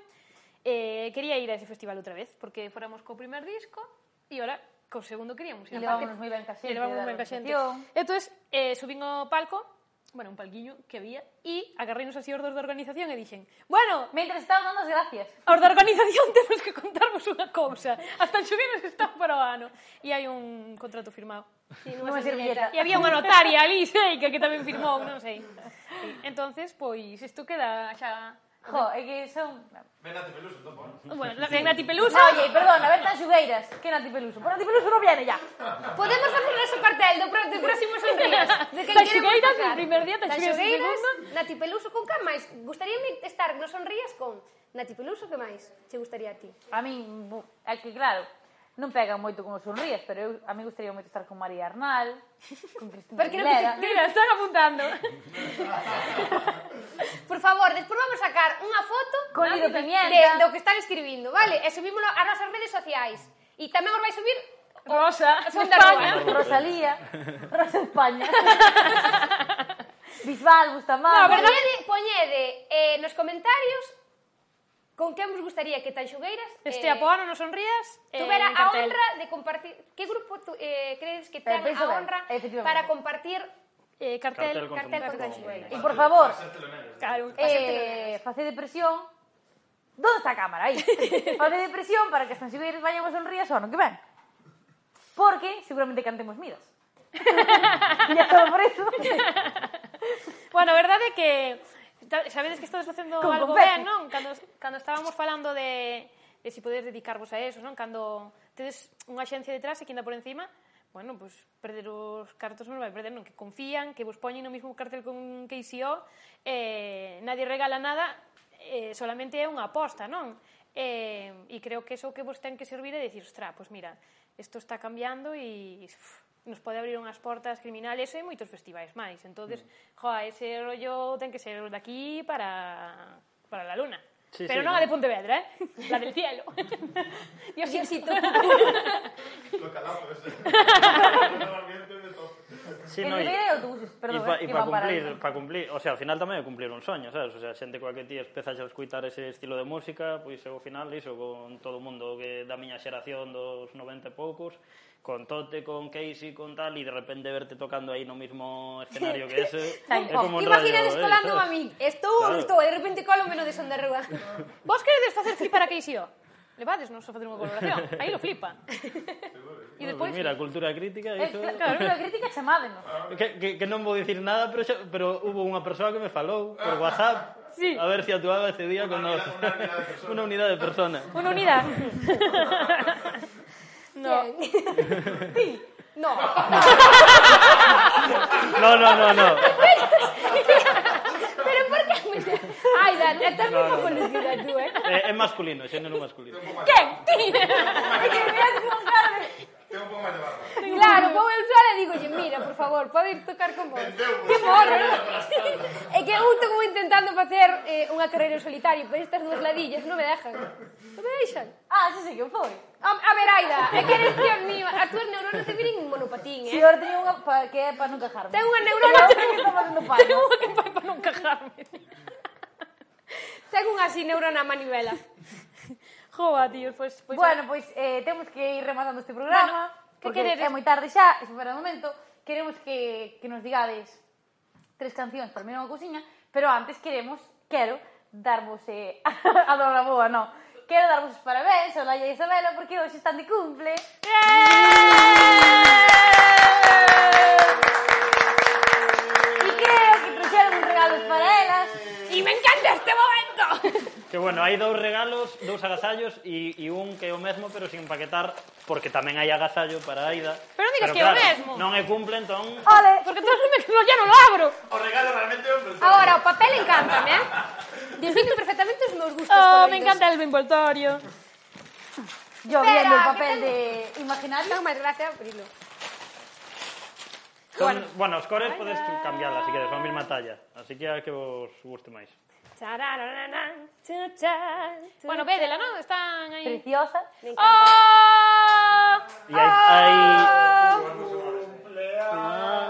eh, quería ir a ese festival outra vez, porque fóramos co primer disco e ora co segundo queríamos ir. E levámonos moi ben ca xente. E levámonos moi ben ca xente. Entón, eh, subín ao palco bueno, un palquiño que había, e agarreinos así os dos da organización e dixen bueno, Mentre estaba dando as gracias. os da organización [LAUGHS] temos que contarvos unha cousa, hasta xuvieros están para o ano. E hai un contrato firmado. Sí, nunha servilleta. E había unha notaria ali, seica, que tamén firmou, non sei. Sí. Entonces, pois, isto queda xa Jo, é que son... Ben Nati Peluso, topo, eh? Bueno, ben Nati Peluso... Oye, perdón, a ver tan xugueiras. Que Nati Peluso? Por Nati Peluso non viene ya. Podemos facer ese cartel do, pro, do próximo xugueiras. De que tan xugueiras no primer día, tan xugueiras no segundo. Nati Peluso con que máis? Gustaríame estar nos sonrías con Nati Peluso que máis che gustaría a ti? A mí, é que claro, non pega moito con os sonríes, pero eu, a mí gustaría moito estar con María Arnal, con Cristina Porque Aguilera. Que, mira, están apuntando. [LAUGHS] Por favor, despois vamos sacar unha foto con Lido Pimienta de, do que están escribindo, vale? E subímoslo ás nosas redes sociais. E tamén os vai subir Rosa, Son España, Rosalía, Rosa España. [LAUGHS] Bisbal, Bustamante. No, verdade, poñede eh, nos comentarios Con quen vos gustaría que tan xogueiras... Este eh, apoano nos sonrías... Eh, tuvera eh, a honra de compartir... Que grupo tu, eh, crees que eh, ten a honra para compartir eh, cartel, cartel, cartel con, con, xogueiras? E por favor, claro, eh, facede presión... Donde está a cámara? Aí. [LAUGHS] facede presión para que as tan vayan a sonrías o ano que ven. Porque seguramente cantemos miras. e todo por eso. bueno, a verdade é que Sabedes que estades facendo Con algo ben, non? Cando, cando estábamos falando de, de si poder dedicarvos a eso, non? Cando tedes unha xencia detrás e que anda por encima, bueno, pues perder os cartos non vai perder, non? Que confían, que vos poñen no mismo cartel con que ICO, eh, nadie regala nada, eh, solamente é unha aposta, non? Eh, e creo que eso que vos ten que servir é dicir, ostra, pues mira, isto está cambiando e... Uff, nos pode abrir unhas portas criminales e moitos festivais máis. Entonces, mm. joa, ese rollo ten que ser de aquí para para la luna. Sí, Pero sí, non no. a de Pontevedra, eh? La del cielo. [LAUGHS] Yo sí, [LAUGHS] [LAUGHS] sí, tú. Lo calazo ese. Sí, no, y, autobuses, perdón, y, eh, pa, y pa cumplir, para cumplir, o sea, ao final tamén é cumplir un soño, sabes? O sea, xente coa que ti empezas a escuitar ese estilo de música, pois pues, ao final iso con todo o mundo que da miña xeración dos 90 e poucos, con Tote, con Casey, con tal, y de repente verte tocando ahí no mismo escenario que ese. [LAUGHS] es como un radio, colando ¿eh? a mí, estou claro. estou, de repente colo menos de son de rúa. [LAUGHS] Vos queredes facer flipar a Casey, ó? Levades, non só facer unha colaboración, [LAUGHS] aí lo flipan. E no, despois... Mira, cultura crítica... Iso... Eh, claro, cultura crítica chamádenos. Que, que, que non vou dicir nada, pero, xa, pero hubo unha persoa que me falou por ah. WhatsApp sí. a ver si actuaba ese día una con unidad, una, unidad una unidad de persona. Una unidad. [LAUGHS] No. No. No, no, no, no. [LAUGHS] Pero ¿por qué? Ay, Dan, estás muy poco lucida tú, ¿eh? Eh, Es masculino, ese no es masculino. ¿Quién? Ti. [LAUGHS] Es que me has como Claro, vou eu sola e digo, mira, por favor, pode ir tocar con vos. Que morro, É que eu estou intentando facer eh, unha carreira solitario, pero estas dúas ladillas non me dejan. Non me deixan. Ah, sí, sí, que foi. A, a ver, Aida, é que eres tío mima. As túas neuronas te viren un monopatín, eh? Si, sí, ahora teño unha pa, que é para non cajarme. Ten unha [LAUGHS] neurona [LAUGHS] que está facendo pano. Ten unha que é para non cajarme. Ten unha así neurona manivela. [LAUGHS] Joa, tío, pois... Pues, pois bueno, pois pues, eh, temos que ir rematando este programa. Bueno porque que é moi tarde xa, e se o momento, queremos que, que nos digades tres cancións para mesma cousiña, pero antes queremos, quero, darvos eh, [LAUGHS] a Dora boa, no. Quero darvos os parabéns a Laia e Isabela porque hoxe están de cumple. Yeah! E creo que trouxeron un regalo para elas. E me encanta este momento! [LAUGHS] Que bueno, hai dous regalos, dous agasallos e, e un que é o mesmo pero sin empaquetar porque tamén hai agasallo para Aida. Pero digas pero, que claro, é o mesmo. Non é cumple, entón... Ole, porque todos me que ya non lo abro. O regalo realmente é un presente. Ahora, o papel encántame, eh? Define perfectamente os meus gustos Oh, coloridos. me encanta el envoltorio. Yo Espera, viendo el papel tengo... de imaginario. Non, máis gracia abrilo. Son, bueno, os cores podes cambiarlas, así queres, son a mesma talla. Así que a que vos guste máis. Bueno, védela, ¿no? Están ahí. Preciosa. ¡Oh! Y hay... hay... ¡Oh!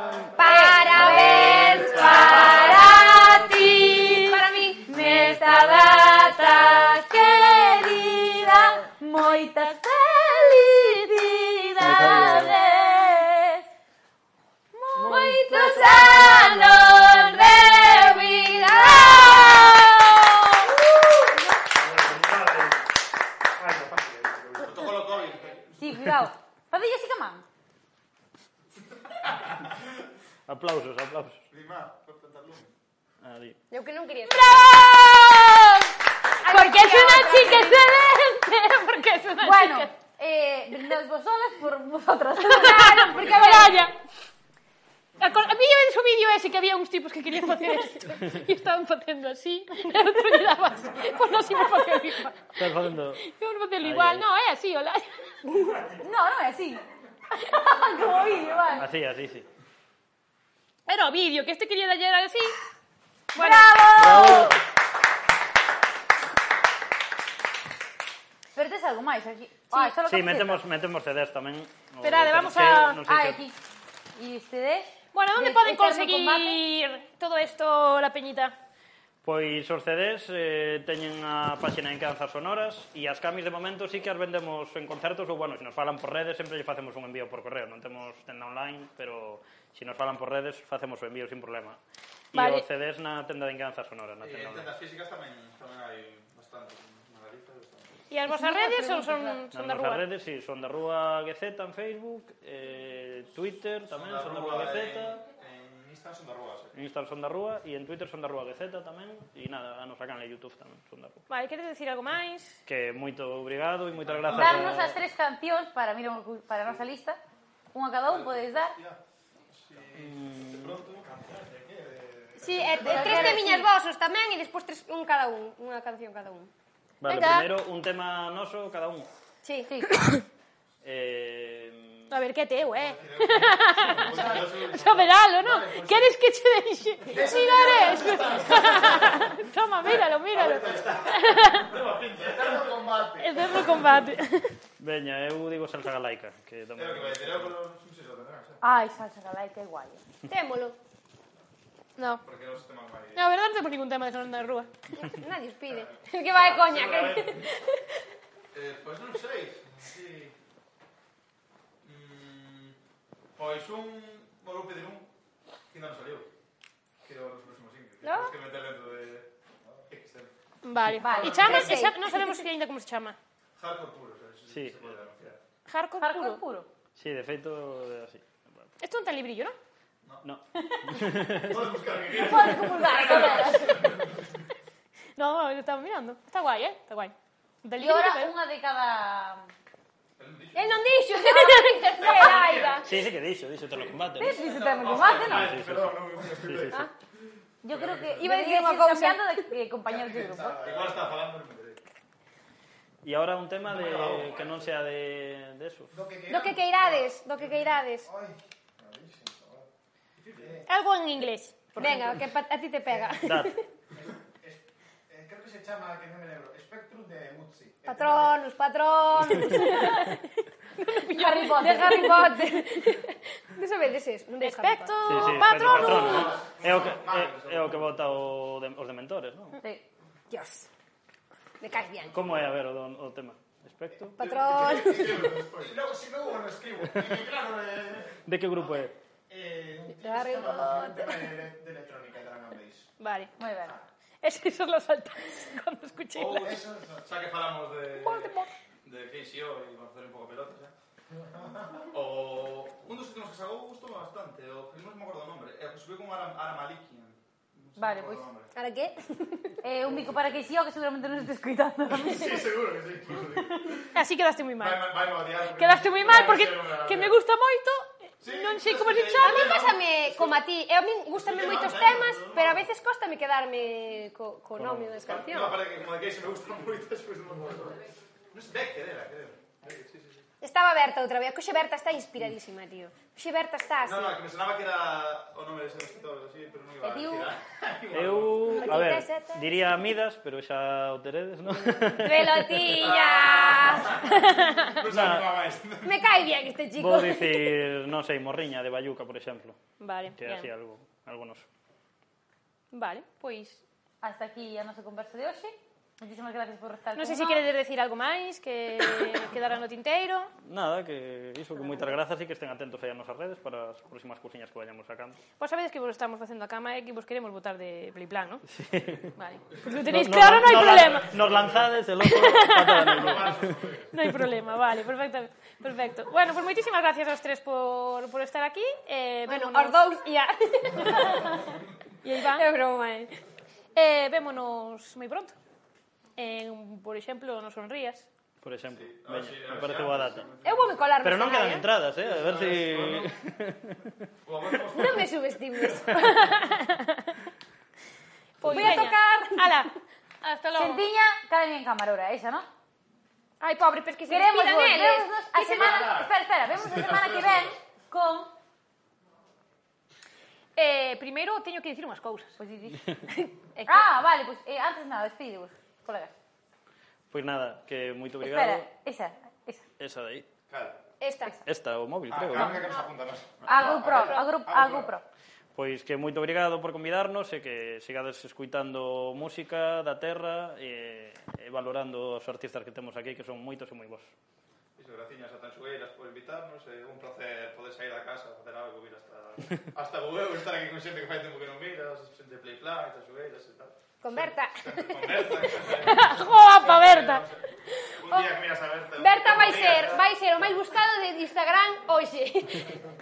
Aplausos, aplausos. Lima, por. Ahí. Eu que non quería. ¡Bravo! Porque es una otra chica excelente. [LAUGHS] Porque es una Bueno, chica. eh, brindaos vos solas por vosotras. [LAUGHS] Claro, porque a ver, Vaya. Acor- A mí en su vídeo ese que había uns tipos que querían facer esto e estaban facendo así [LAUGHS] e outro lle dabas pois non si me facendo igual Estás facendo... Facendo Ai, igual, ai. no, é así, hola No, non é así. Como vídeo, vale. Así, así, sí. Era o vídeo que este quería dalle así. Bueno. Bravo! Bravo! Pero tes algo máis aquí. Sí, ah, solo sí metemos, metemos CDs tamén. Esperade, vamos a... Non sei ah, aquí. E CDs? Bueno, onde poden conseguir todo isto, la peñita? Pois os CDs eh, teñen a páxina en Canzas Sonoras e as camis de momento sí que as vendemos en concertos ou, bueno, se nos falan por redes sempre lle facemos un envío por correo, non temos tenda online, pero se nos falan por redes facemos o envío sin problema. E vale. os CDs na tenda de Canzas Sonoras, na tenda eh, online. tendas físicas tamén, tamén hai bastante. E as vosas redes ou son, son da rúa? As redes, sí, son da rúa GZ en Facebook, eh, Twitter tamén, son da rúa, son GZ. En Instagram son da Rúa, sí. En Instagram son da Rúa e en Twitter son da Rúa GZ tamén e nada, a nosa canal de Youtube tamén son da Rúa. Vale, queres decir algo máis? Que moito obrigado e moitas grazas. Darnos as tres cancións para mira, para a nosa lista. Unha cada un podedes dar. Si, sí, eh, pronto, de que? Si, e tres temiñas vosos tamén e despois tres un cada un, unha canción cada un. Vale, Venga. primeiro un tema noso cada un. Sí, sí. [COUGHS] eh A ver, que teu, eh? Sabedalo, non? Queres que che deixe? Mirares! Toma, míralo, míralo. É sempre combate. Veña, eu digo salsa galaica. Que tamén... Ai, salsa galaica é guai. Témolo. No. Porque non se teman. Na verdade non temos ningún tema de sonando na rúa. Nadie os pide. que vai coña. Que... Eh, pois non sei. Si... Pois un Vou pedir un que non saliu. Que é o próximos singles. No? Tens que meter dentro de Excel. Vale. vale. E chama, e xa, non sabemos que ainda como se chama. Hardcore puro, xa, sí. se pode anunciar. Hardcore, Hardcore puro. puro. Sí, de feito, así. Isto non ten librillo, non? No. no. [LAUGHS] Podes buscar [LAUGHS] que quieras. Podes comulgar, No, [LAUGHS] no, estaba mirando. Está guai, eh? Está guai. E ora unha de cada E non dixo, non, Aida. Sí, sí que dixo, dixo terno combate. Dixo dixo terno combate, non? Sí, sí, sí. sí, sí. Yo creo que iba a decir unha cousa cambiando de eh, compañeros de grupo. Igual está falando E agora un tema de que non sea de de eso. Do que queirades, do que queirades. Algo en inglés. Venga, que a ti te pega. Creo que se chama, que non me lembro, Spectrum de Mutsi. Patronus, patronus. [LAUGHS] Harry Potter. De Harry Potter. non sabedes eso. Non Respecto, sí, sí, patronus. Patrón, no? É o que, é, é o que vota o de, os dementores, non? Sí. Dios. Me caes bien. Como é, a ver, o, o tema? Respecto. Patrón. Si non, o reescribo. Claro, eh, de que grupo é? Eh, de Harry Potter. De de electrónica, de la Vale, moi ben. Ah. Ese son los saltáis cuando escuché. Ou oh, eso, xa que falamos de... Voldemort. De KCO e vamos fazer un pouco pelota, xa. o un dos últimos que sacou gustou bastante, o que non me acordo o nome, é eh, o que subiu con Ara, Ara Malikian. No vale, pois. Pues, ¿Ahora que? [LAUGHS] eh, un bico para que sí, o que seguramente non esté escoitando. [LAUGHS] sí, seguro que sí. Así quedaste moi mal. Vai, vai, vai, quedaste moi mal porque que me gusta moito Sí, non sei como se chama. A mí pásame como a ti. E a min gustame moitos temas, pero a veces costame quedarme co, co nome das cancións. Non, para que como a que [LAUGHS] se me gustan moitas, pois non. Non sei, Becker era, creo. Sí, sí, sí. Estaba Berta outra vez. Coxe Berta está inspiradísima, tío. Coxe Berta está así. No, no, que me sonaba que era o nome dese escritor, así, pero non iba a Diu... Ah, [LAUGHS] Eu, a ver, diría Midas, pero xa o teredes, non? Pelotilla! non nah. Me cae bien este chico. Vou dicir, non sei, Morriña de Bayuca, por exemplo. Vale, que bien. así algo, algo noso. Vale, pois hasta aquí a nosa conversa de hoxe. Muchísimas gracias por estar Non sei se si queredes decir algo máis que [COUGHS] quedara no tinteiro. Nada, que iso, que moitas grazas e que estén atentos aí a nosas redes para as próximas cousiñas que vayamos sacando. Pois sabedes que vos estamos facendo a cama e que vos queremos votar de Pliplan, non? Sí. Vale. Pues lo tenéis no, claro, non no hai no problema. La, nos lanzades el outro Non hai problema, vale, perfecto. Perfecto. Bueno, pois pues moitísimas gracias aos tres por, por estar aquí. Eh, bueno, aos dous, ya. E aí va. É broma, eh. Eh, vémonos moi pronto en, por exemplo, no Sonrías. Por exemplo, sí. ah, Veña, sí, me parece boa data. Eu vou me colar Pero non quedan eh. entradas, eh? a ver si... [LAUGHS] non me subestimes. pues [LAUGHS] pois voy a tocar... Ala, hasta logo. Sentiña, cada en camarora, esa, non? Ai, pobre, pero que se Queremos despidan vos, eles. Vemos a se semana... Van... Espera, espera, vemos a semana que ven con... Eh, primeiro teño que dicir unhas cousas. Pois pues, [LAUGHS] ah, vale, pois pues, eh, antes nada, despídevos. Por. Pois nada, que moito obrigado. Espera, esa, esa. Esa de aí. Claro. Esta. Esta, o móvil, ah, creo. Ah, ¿no? que nos apuntanos. A GoPro, a, GoPro. a GoPro. Pois que moito obrigado por convidarnos e que sigades escuitando música da terra e, e valorando os artistas que temos aquí, que son moitos e moi vos. Iso, graciñas a Tanxueiras por invitarnos, é un placer poder sair da casa, facer algo, vir hasta, [LAUGHS] hasta Bueu, estar aquí con xente que fai tempo que non miras, xente de Play Fly, Tanxueiras e tal. Con Berta. Con Berta. [LAUGHS] Joa pa Berta. Un día que miras a Berta. Berta vai ser, vai ser o máis buscado de Instagram hoxe.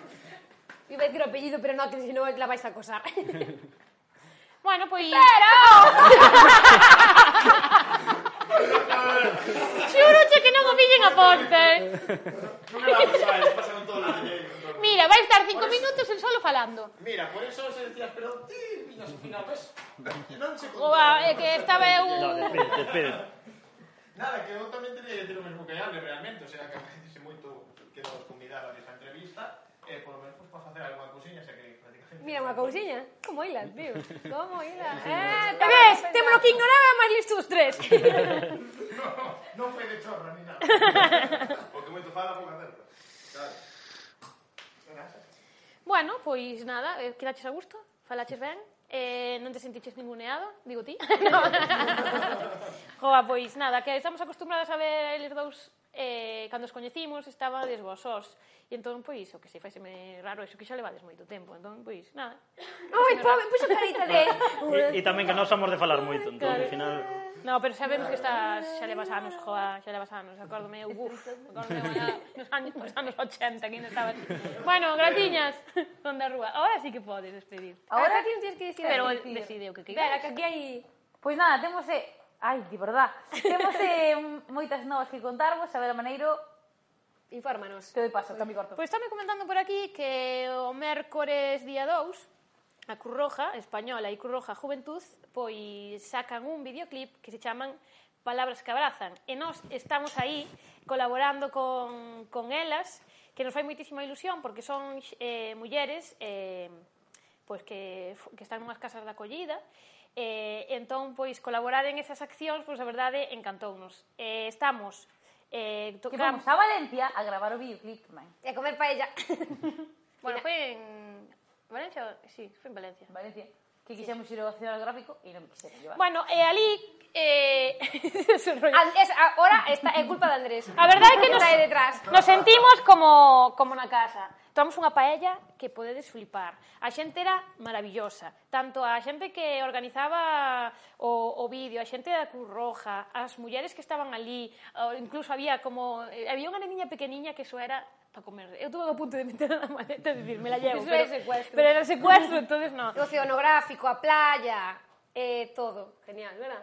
[LAUGHS] Iba a decir o apellido, pero non, que senón la vais a acosar. [LAUGHS] bueno, pois... Pues... Pero! Xuroche que non o pillen a posta, eh? Mira, vai estar cinco minutos en solo falando. Mira, por eso se decías, pero ti, miña final, ves? Non se contaba. É eh, que estaba eu... No, despide, despide. Nada, que eu tamén teria que decir o mesmo que Ale, realmente, o sea, que apetece moito que nos convidar a esta entrevista, e eh, por lo menos pues, para facer alguma cousiña, xa que Mira, unha cousiña. Como ilas, viu? Como ilas. Eh, e ves? Temos que ignoraba máis listos tres. [LAUGHS] non foi de chorra, ni nada. Porque moito fala, pouca certa. Claro. Bueno, pois nada, eh, quedaches a gusto, falaches ben, eh, non te sentiches ninguneado, digo ti. [LAUGHS] no. [LAUGHS] Joa, pois nada, que estamos acostumbradas a ver eles dous eh, cando os coñecimos estaba vos sós e entón pois o que se faiseme raro iso que xa levades moito tempo entón pois nada ai pois, pobre puxa carita de [LAUGHS] e, e tamén que non somos de falar moito entón claro. ao final No, pero sabemos que estás xa levas anos, joa, xa levas anos, acórdome, uf, acórdome [LAUGHS] nos anos, nos anos 80 que non estabas. Bueno, gratiñas, son da rúa. Ahora sí que podes despedir. Ahora, Ahora tienes que decir Pero decide o que queiras. Vera, que aquí hai... Pois pues nada, temos eh, Ai, de verdad. Temos eh, [LAUGHS] moitas novas que contarvos, a ver a Maneiro. Infórmanos. Te doy paso, está mi corto. Pois pues estame comentando por aquí que o mércores día 2, a Cruz Roja Española e Cruz Roja Juventud pois sacan un videoclip que se chaman Palabras que abrazan. E nós estamos aí colaborando con, con elas, que nos fai moitísima ilusión porque son eh, mulleres eh, pois que, que están nunhas casas de acollida Eh, entón, pois, colaborar en esas accións, pois, a verdade, encantounos. Eh, estamos... Eh, tocam... Que vamos a Valencia a gravar o videoclip tamén. E a comer paella. [LAUGHS] bueno, foi en... Valencia? Sí, foi en Valencia. Valencia. Que quixemos sí. ir ao Gráfico e non quixeron llevar. Bueno, e eh, ali... Eh... [LAUGHS] es, ahora está, é culpa de Andrés. A verdade é que nos, detrás. nos sentimos como, como na casa. Tomamos unha paella que podedes flipar. A xente era maravillosa. Tanto a xente que organizaba o, o vídeo, a xente da Cruz Roja, as mulleres que estaban ali, incluso había como... Eh, había unha niña pequeniña que eso era para comer. Eu tuve o punto de meter na maleta e decir, me la llevo. Eso pero, era secuestro. Pero era secuestro, entonces no. O [LAUGHS] oceanográfico, a playa, eh, todo. Genial, verdad?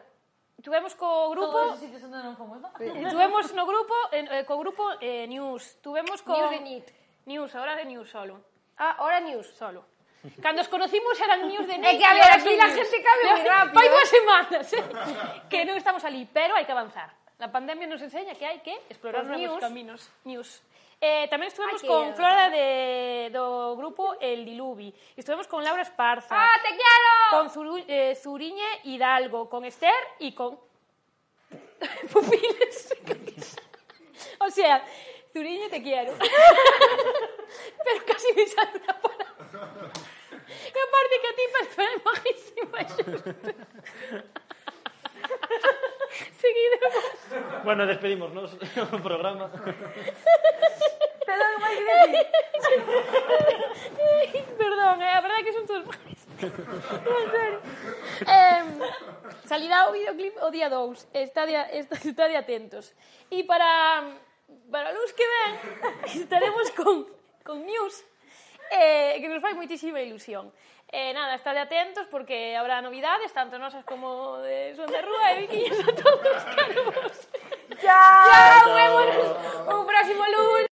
Tuvemos co grupo... Todos os sitios onde non fomos, non? Tuvemos no grupo, eh, co grupo eh, News. Tuvemos co... News de Nit. News, ahora de News solo. Ah, ahora News. Solo. [LAUGHS] Cando os conocimos eran news de News. É que a ver, aquí la gente cambia moi [LAUGHS] rápido. Fai ¿eh? dúas semanas, eh? que non estamos ali, pero hai que avanzar. La pandemia nos enseña que hai que explorar pues novos news. caminos. News. Eh, tamén estuvemos Aquí, con Flora de, do grupo El Diluvi. Estuvemos con Laura Esparza. ¡Ah, te quiero! Con Zuru, eh, Zuriñe Hidalgo, con Esther y con... [LAUGHS] Pupiles. o sea, Zuriñe, te quiero. [LAUGHS] pero casi me sale una palabra. Y aparte que a ti parece majísima. [LAUGHS] Seguiremos. Bueno, despedimos nos o [LAUGHS] programa. Te dou máis gracia. Perdón, eh, a verdade que son todos majísimos. En serio. Eh, salirá o videoclip o día 2. Está de, está, está de atentos. E para, para los luz que ven, estaremos con con news eh, que nos fai moitísima ilusión. Eh, nada, estade atentos porque habrá novidades, tanto nosas como de Son de Rúa e Viquiños a todos, cargos. Chao, ya, vémonos o próximo lunes.